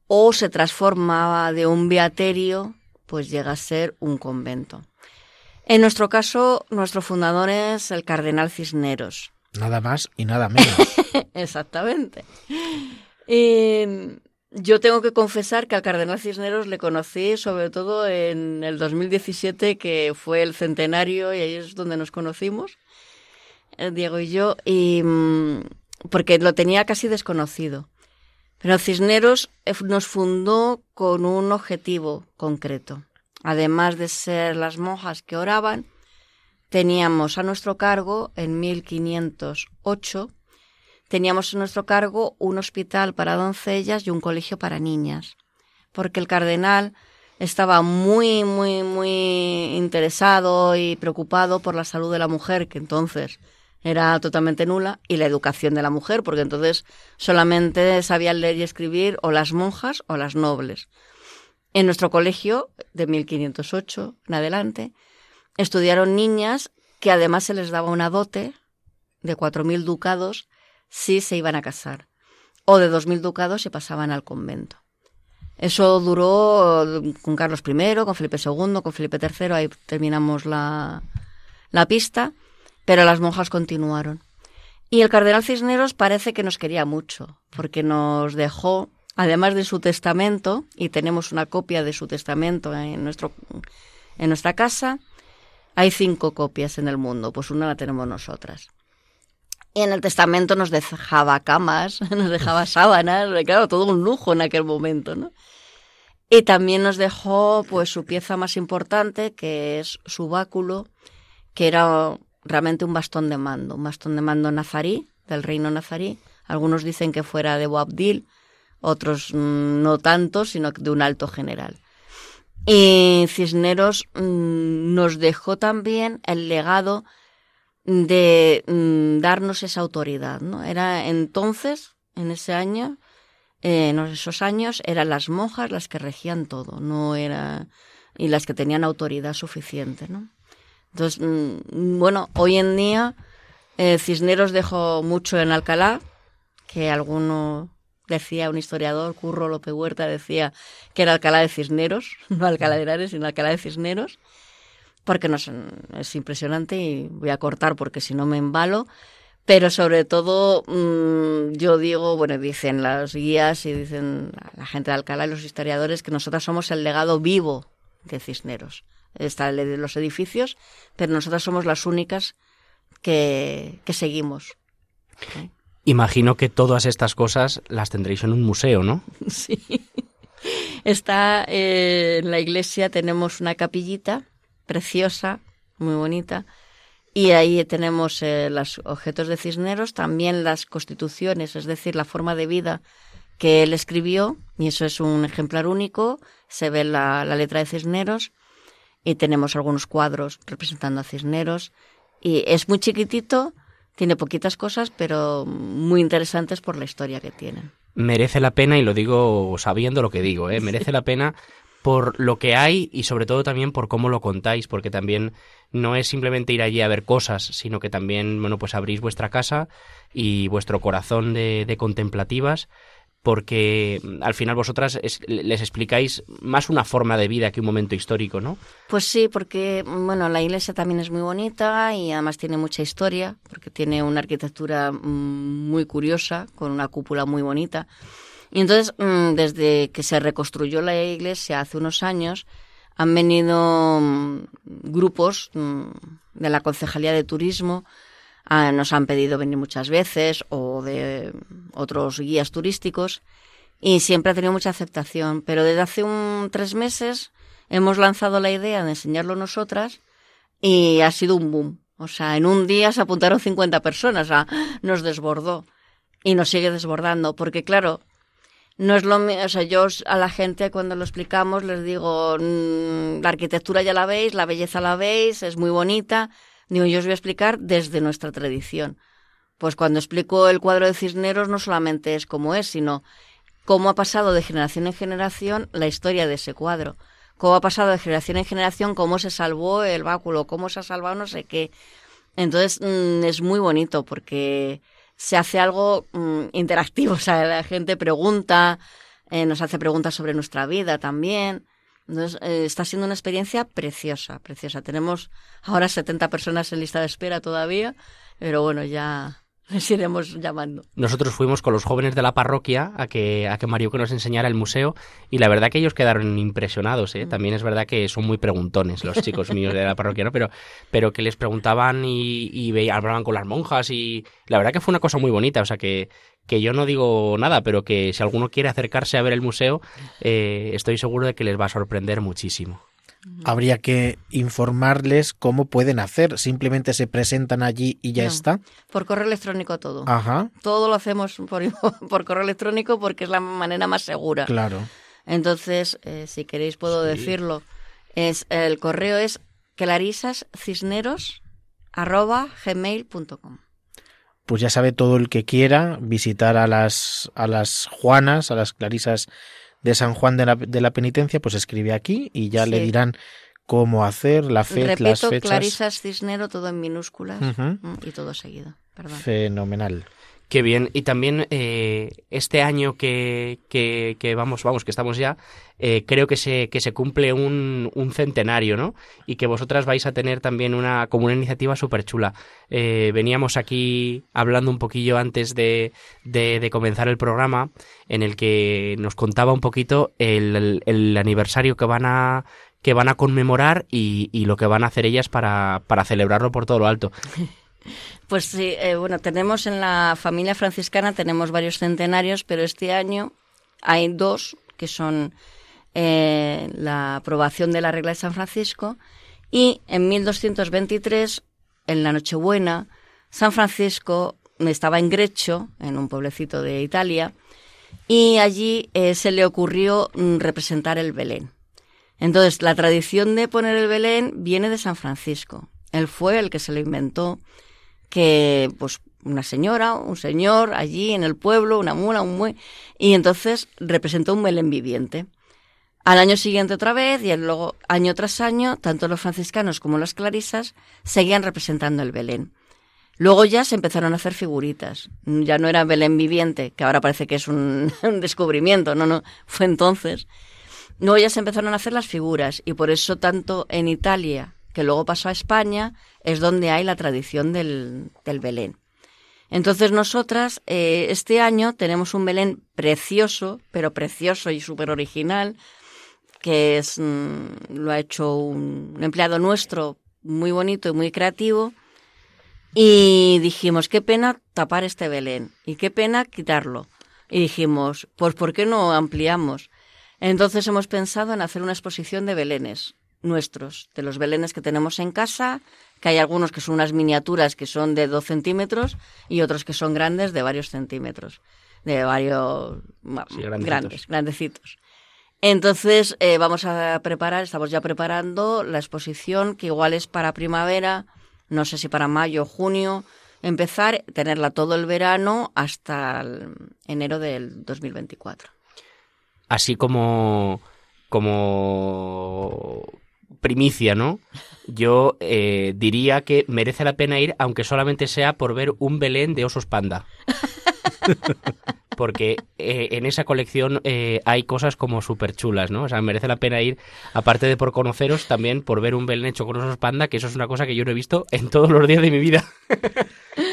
o se transforma de un beaterio pues llega a ser un convento. En nuestro caso, nuestro fundador es el cardenal Cisneros. Nada más y nada menos. Exactamente. Yo tengo que confesar que al cardenal Cisneros le conocí sobre todo en el 2017, que fue el centenario y ahí es donde nos conocimos, eh, Diego y yo, y, mm, porque lo tenía casi desconocido. Pero Cisneros eh, nos fundó con un objetivo concreto. Además de ser las monjas que oraban, teníamos a nuestro cargo, en 1508, teníamos a nuestro cargo un hospital para doncellas y un colegio para niñas, porque el cardenal estaba muy, muy, muy interesado y preocupado por la salud de la mujer, que entonces era totalmente nula, y la educación de la mujer, porque entonces solamente sabían leer y escribir o las monjas o las nobles. En nuestro colegio, de 1508 en adelante, estudiaron niñas que además se les daba una dote de 4.000 ducados si se iban a casar, o de 2.000 ducados si pasaban al convento. Eso duró con Carlos I, con Felipe II, con Felipe III, ahí terminamos la, la pista pero las monjas continuaron. Y el cardenal Cisneros parece que nos quería mucho, porque nos dejó, además de su testamento, y tenemos una copia de su testamento en, nuestro, en nuestra casa, hay cinco copias en el mundo, pues una la tenemos nosotras. Y en el testamento nos dejaba camas, nos dejaba sábanas, claro, todo un lujo en aquel momento, ¿no? Y también nos dejó pues su pieza más importante, que es su báculo, que era realmente un bastón de mando, un bastón de mando nazarí, del reino nazarí. Algunos dicen que fuera de Boabdil, otros mm, no tanto, sino de un alto general. Y Cisneros mm, nos dejó también el legado de mm, darnos esa autoridad. ¿no? Era entonces, en ese año, eh, en esos años, eran las monjas las que regían todo, no era y las que tenían autoridad suficiente, ¿no? Entonces, mm, bueno, hoy en día eh, Cisneros dejó mucho en Alcalá, que alguno decía, un historiador, Curro López Huerta, decía que era Alcalá de Cisneros, no Alcalá de Henares, sino Alcalá de Cisneros, porque no, es impresionante y voy a cortar porque si no me embalo. Pero sobre todo, mm, yo digo, bueno, dicen las guías y dicen la gente de Alcalá y los historiadores que nosotros somos el legado vivo de Cisneros está el de los edificios, pero nosotras somos las únicas que, seguimos. Imagino que todas estas cosas las tendréis en un museo, ¿no? Sí. Está eh, en la iglesia, tenemos una capillita preciosa, muy bonita, y ahí tenemos eh, los objetos de Cisneros, también las constituciones, es decir, la forma de vida que él escribió, y eso es un ejemplar único, se ve la letra de Cisneros, y tenemos algunos cuadros representando a Cisneros y es muy chiquitito, tiene poquitas cosas, pero muy interesantes por la historia que tienen. Merece la pena, y lo digo sabiendo lo que digo, ¿eh? merece la pena por lo que hay y sobre todo también por cómo lo contáis, porque también no es simplemente ir allí a ver cosas, sino que también, bueno, pues abrís vuestra casa y vuestro corazón de, de contemplativas porque mm, al final vosotras les explicáis más una forma de vida que un momento histórico, ¿no? Pues sí, porque bueno, la iglesia también es muy bonita y además tiene mucha historia, porque tiene una arquitectura mm, muy curiosa, con una cúpula muy bonita. Y entonces, mm, desde que se reconstruyó la iglesia hace unos años, han venido grupos de la Concejalía de Turismo Ah, nos han pedido venir muchas veces o de otros guías turísticos y siempre ha tenido mucha aceptación. Pero desde hace un tres meses hemos lanzado la idea de enseñarlo nosotras y ha sido un boom. O sea, en un día se apuntaron 50 personas, nos desbordó y nos sigue desbordando, porque claro, no es lo mismo, o sea, yo a la gente cuando lo explicamos les digo, mm, la arquitectura ya la veis, la belleza la veis, es muy bonita. Digo, yo os voy a explicar desde nuestra tradición. Pues cuando explico el cuadro de Cisneros no solamente es como es, sino cómo ha pasado de generación en generación la historia de ese cuadro cómo ha pasado de generación en generación, cómo se salvó el báculo, cómo se ha salvado no sé qué. Entonces mm, es muy bonito porque se hace algo mm, interactivo, o sea, la gente pregunta, eh, nos hace preguntas sobre nuestra vida también. Entonces, eh, está siendo una experiencia preciosa, preciosa. Tenemos ahora 70 personas en lista de espera todavía, pero bueno, ya, les iremos llamando. Nosotros fuimos con los jóvenes de la parroquia a que, a que Mario que nos enseñara el museo y la verdad que ellos quedaron impresionados. ¿eh? Mm. También es verdad que son muy preguntones los chicos míos de la parroquia, ¿no? pero, pero que les preguntaban y, y hablaban con las monjas y la verdad que fue una cosa muy bonita. O sea que, que yo no digo nada, pero que si alguno quiere acercarse a ver el museo, eh, estoy seguro de que les va a sorprender muchísimo habría que informarles cómo pueden hacer. Simplemente se presentan allí y ya está. Por correo electrónico todo. Ajá. Todo lo hacemos por, por correo electrónico porque es la manera más segura. Claro. Entonces, eh, si queréis puedo decirlo. Es, el correo es clarisascisneros.gmail.com Pues ya sabe todo el que quiera visitar a las, a las Juanas, a las Clarisas de San Juan de la, de la Penitencia, pues escribe aquí y ya le dirán cómo hacer la fe, las fechas. Clarisas Cisnero, todo en minúsculas mm, y todo seguido. Fenomenal. Qué bien. Y también eh, este año que, que, vamos, vamos, que estamos ya, eh, creo que se, que se cumple un, un, centenario, ¿no? Y que vosotras vais a tener también una, como una iniciativa súper chula. Eh, veníamos aquí hablando un poquillo antes de, de, comenzar el programa, en el que nos contaba un poquito el, el, aniversario que van a que van a conmemorar y, y, lo que van a hacer ellas para, para celebrarlo por todo lo alto. Pues sí, eh, bueno, tenemos en la familia franciscana, tenemos varios centenarios, pero este año hay dos que son eh, la aprobación de la regla de San Francisco y en 1223, en la Nochebuena, San Francisco estaba en Grecho, en un pueblecito de Italia, y allí eh, se le ocurrió mm, representar el Belén. Entonces, la tradición de poner el Belén viene de San Francisco. Él fue el que se lo inventó que pues una señora, un señor allí en el pueblo, una mula, un muelle, y entonces representó un Belén viviente. Al año siguiente otra vez y luego año tras año, tanto los franciscanos como las clarisas seguían representando el Belén. Luego ya se empezaron a hacer figuritas. Ya no era Belén viviente, que ahora parece que es un, un descubrimiento, no, no, fue entonces. Luego ya se empezaron a hacer las figuras y por eso tanto en Italia que luego pasó a España, es donde hay la tradición del, Belén. Entonces nosotras eh, este año tenemos un Belén precioso, pero precioso y súper original, que es, mm, lo ha hecho un, empleado nuestro muy bonito y muy creativo. Y dijimos, qué pena tapar este Belén y qué pena quitarlo. Y dijimos, pues ¿por qué no ampliamos? Entonces hemos pensado en hacer una exposición de Belenes nuestros, de los belenes que tenemos en casa, que hay algunos que son unas miniaturas que son de dos centímetros y otros que son grandes de varios centímetros, de varios grandes, grandecitos. Entonces eh, vamos a preparar, estamos ya preparando la exposición que igual es para primavera, no sé si para mayo o junio, empezar, tenerla todo el verano hasta enero del 2024. Así como como primicia, ¿no? Yo eh, diría que merece la pena ir, aunque solamente sea por ver un Belén de osos panda. Porque eh, en esa colección eh, hay cosas como súper chulas, ¿no? O sea, merece la pena ir, aparte de por conoceros, también por ver un Belén hecho con osos panda, que eso es una cosa que yo no he visto en todos los días de mi vida.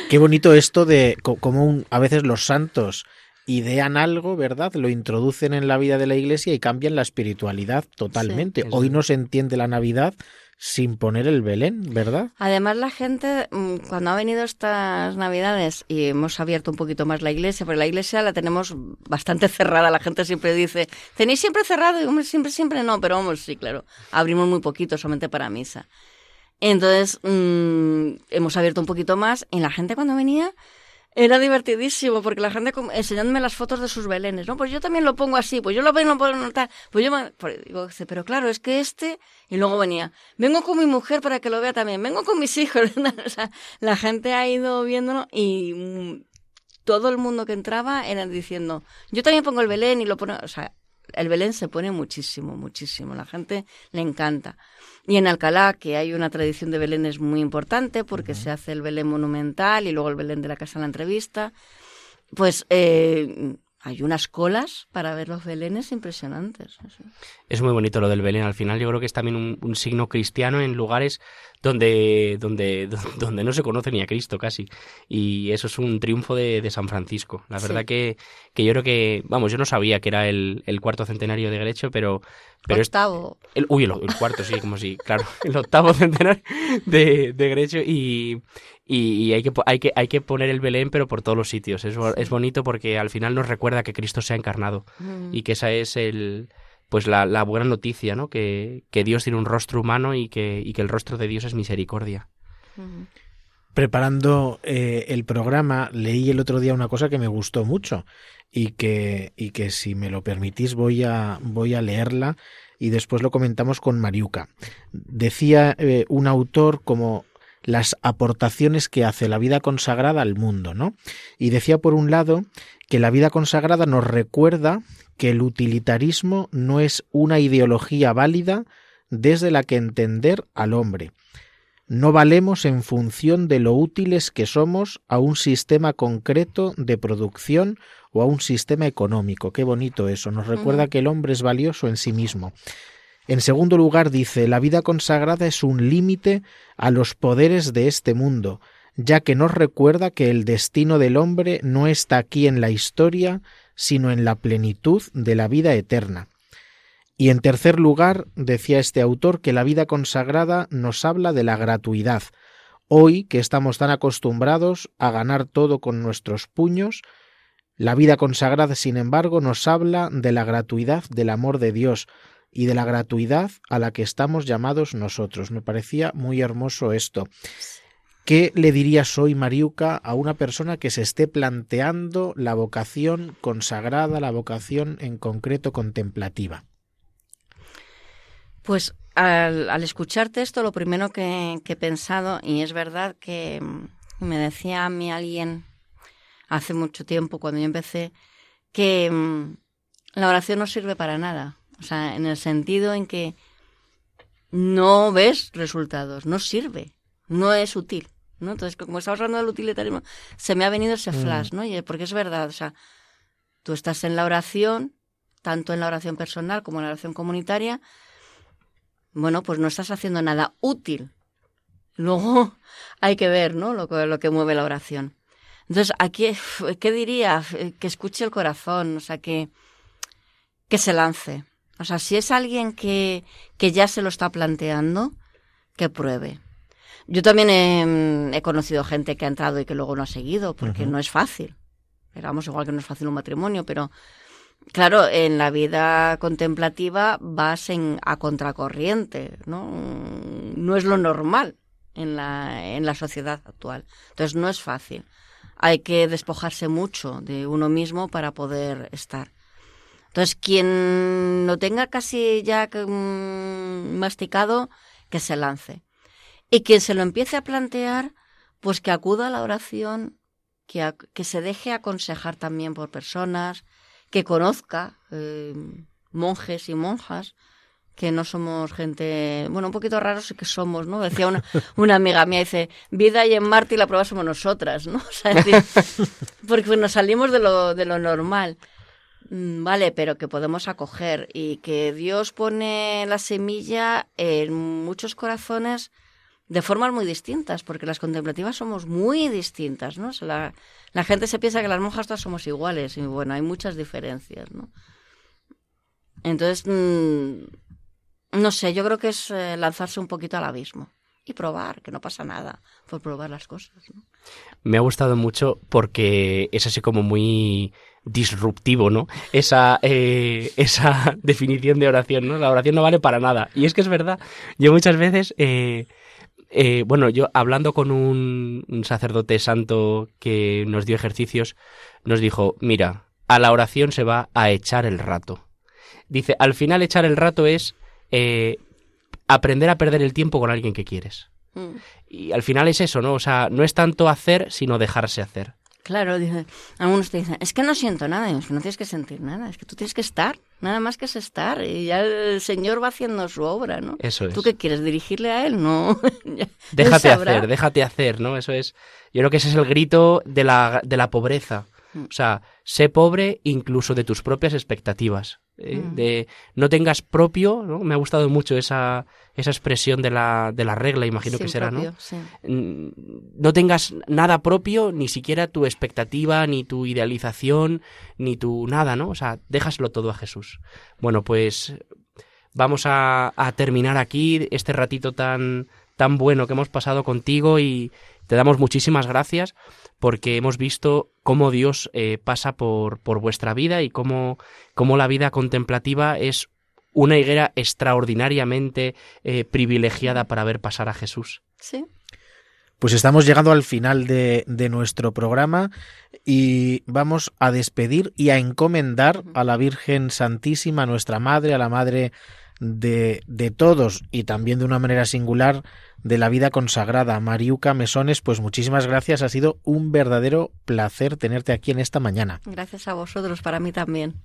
Qué bonito esto de cómo a veces los santos idean algo, ¿verdad? Lo introducen en la vida de la iglesia y cambian la espiritualidad totalmente. Hoy no se entiende la Navidad sin poner el Belén, ¿verdad? Además, la gente, mm, cuando ha venido estas Navidades y hemos abierto un poquito más la iglesia, porque la iglesia la tenemos bastante cerrada, la gente siempre dice, ¿tenéis siempre cerrado? Y hombre, siempre, siempre no, pero vamos, sí, claro, abrimos muy poquito, solamente para misa. Entonces, mm, hemos abierto un poquito más y la gente cuando venía era divertidísimo porque la gente enseñándome las fotos de sus belenes, ¿no? Pues yo también lo pongo así, pues yo lo pongo tal, pues yo pues digo, pero claro, es que este y luego venía, vengo con mi mujer para que lo vea también, vengo con mis hijos, o sea, la gente ha ido viéndolo y mm, todo el mundo que entraba era diciendo, yo también pongo el Belén y lo pongo, o sea, el Belén se pone muchísimo, muchísimo, la gente le encanta. Y en Alcalá, que hay una tradición de Belén es muy importante porque se hace el Belén monumental y luego el Belén de la Casa de la Entrevista, pues eh, hay unas colas para ver los belenes impresionantes. Es muy bonito lo del belén. Al final yo creo que es también un, signo cristiano en lugares donde, donde, donde no se conoce ni a Cristo casi. Y eso es un triunfo de, San Francisco. La verdad que, que yo creo que, vamos, yo no sabía que era el, cuarto centenario de Grecho, pero... pero octavo. el, uy, el, cuarto, sí, como si, claro, el octavo centenario de, de Grecho y, y, hay, que, hay, que, hay que poner el Belén, pero por todos los sitios. Es, es bonito porque al final nos recuerda que Cristo se ha encarnado mm. y que esa es el pues la, la buena noticia, ¿no? Que, que, Dios tiene un rostro humano y que, y que el rostro de Dios es misericordia. Preparando eh, el programa, leí el otro día una cosa que me gustó mucho y que, y que si me lo permitís voy a, voy a leerla y después lo comentamos con Mariuca. Decía eh, un autor como las aportaciones que hace la vida consagrada al mundo, ¿no? Y decía por un lado que la vida consagrada nos recuerda que el utilitarismo no es una ideología válida desde la que entender al hombre. No valemos en función de lo útiles que somos a un sistema concreto de producción o a un sistema económico. Qué bonito eso. Nos recuerda que el hombre es valioso en sí mismo. En segundo lugar, dice, la vida consagrada es un límite a los poderes de este mundo, ya que nos recuerda que el destino del hombre no está aquí en la historia, sino en la plenitud de la vida eterna. Y en tercer lugar, decía este autor que la vida consagrada nos habla de la gratuidad. Hoy, que estamos tan acostumbrados a ganar todo con nuestros puños, la vida consagrada, sin embargo, nos habla de la gratuidad del amor de Dios, y de la gratuidad a la que estamos llamados nosotros. Me parecía muy hermoso esto. ¿Qué le dirías hoy, Mariuca, a una persona que se esté planteando la vocación consagrada, la vocación en concreto contemplativa? Pues al, escucharte esto, lo primero que, que, he pensado, y es verdad que me decía a mí alguien hace mucho tiempo, cuando yo empecé, que mm, la oración no sirve para nada. O sea, en el sentido en que no ves resultados, no sirve, no es útil. ¿no? Entonces, como estamos hablando del utilitarismo, se me ha venido ese mm. flash, ¿no? Porque es verdad, o sea, tú estás en la oración, tanto en la oración personal como en la oración comunitaria, bueno, pues no estás haciendo nada útil. Luego hay que ver, ¿no? Lo que, lo que mueve la oración. Entonces, aquí, ¿qué diría? Que escuche el corazón, o sea, que, que se lance. O sea, si es alguien que, que ya se lo está planteando, que pruebe. Yo también he, conocido gente que ha entrado y que luego no ha seguido, porque no es fácil. Pero vamos, igual que no es fácil un matrimonio, pero claro, en la vida contemplativa vas en, a contracorriente, ¿no? No es lo normal en la, en la sociedad actual. Entonces no es fácil. Hay que despojarse mucho de uno mismo para poder estar. Entonces, quien lo tenga casi ya mm, masticado, que se lance. Y quien se lo empiece a plantear, pues que acuda a la oración, que, que se deje aconsejar también por personas, que conozca eh, monjes y monjas, que no somos gente, bueno, un poquito raros que somos, ¿no? Decía una, una amiga mía, dice, vida y en Marte y la prueba somos nosotras, ¿no? O sea, porque nos salimos de lo, de lo normal. Mm, vale, pero que podemos acoger y que Dios pone la semilla en muchos corazones de formas muy distintas, porque las contemplativas somos muy distintas, ¿no? la, gente se piensa que las monjas todas somos iguales y bueno, hay muchas diferencias, ¿no? Entonces, mm, No sé, yo creo que es eh, lanzarse un poquito al abismo y probar, que no pasa nada por probar las cosas. Me ha gustado mucho porque es así como muy disruptivo, ¿no? Esa, eh, esa definición de oración, ¿no? La oración no vale para nada. Y es que es verdad. Yo muchas veces, eh, eh, bueno, yo hablando con un, un sacerdote santo que nos dio ejercicios, nos dijo, mira, a la oración se va a echar el rato. Dice, al final echar el rato es aprender a perder el tiempo con alguien que quieres. Mm. Y al final es eso, ¿no? O sea, no es tanto hacer, sino dejarse hacer. Claro, dice, algunos te dicen, es que no siento nada, es que no tienes que sentir nada, es que tú tienes que estar, nada más que es estar, y ya el Señor va haciendo su obra, ¿no? Eso es. ¿Tú qué quieres? ¿Dirigirle a Él? No. déjate hacer, déjate hacer, ¿no? Eso es, yo creo que ese es el grito de la, de la pobreza. Mm. O sea, sé pobre incluso de tus propias expectativas. ¿Eh? Mm. De no tengas propio, ¿no? Me ha gustado mucho esa, esa expresión de la, de la regla, imagino que será, ¿no? Mm, no tengas nada propio, ni siquiera tu expectativa, ni tu idealización, ni tu nada, ¿no? O sea, déjaselo todo a Jesús. Bueno, pues vamos a, a terminar aquí este ratito tan, tan bueno que hemos pasado contigo y te damos muchísimas gracias porque hemos visto cómo Dios eh, pasa por, por, vuestra vida y cómo, cómo, la vida contemplativa es una higuera extraordinariamente eh, privilegiada para ver pasar a Jesús. Sí. Pues estamos llegando al final de, de, nuestro programa y vamos a despedir y a encomendar a la Virgen Santísima, nuestra Madre, a la Madre de, de todos y también de una manera singular de la vida consagrada. Mariuca Mesones, pues muchísimas gracias. Ha sido un verdadero placer tenerte aquí en esta mañana. Gracias a vosotros, para mí también.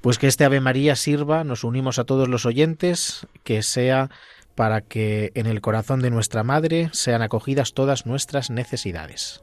Pues que este Ave María sirva, nos unimos a todos los oyentes, que sea para que en el corazón de nuestra Madre sean acogidas todas nuestras necesidades.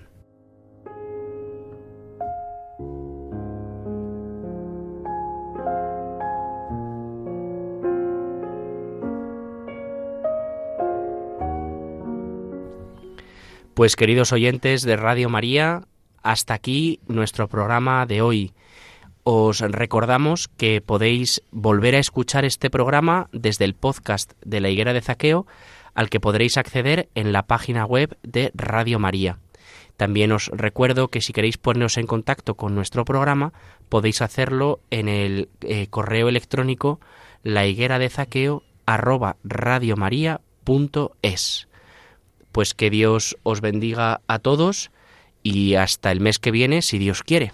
Pues queridos oyentes de Radio María, hasta aquí nuestro programa de hoy. Os recordamos que podéis volver a escuchar este programa desde el podcast de la Higuera de Zaqueo, al que podréis acceder en la página web de Radio María. También os recuerdo que si queréis ponernos en contacto con nuestro programa, podéis hacerlo en el eh, correo electrónico la higuera de zaqueo pues que Dios os bendiga a todos y hasta el mes que viene, si Dios quiere.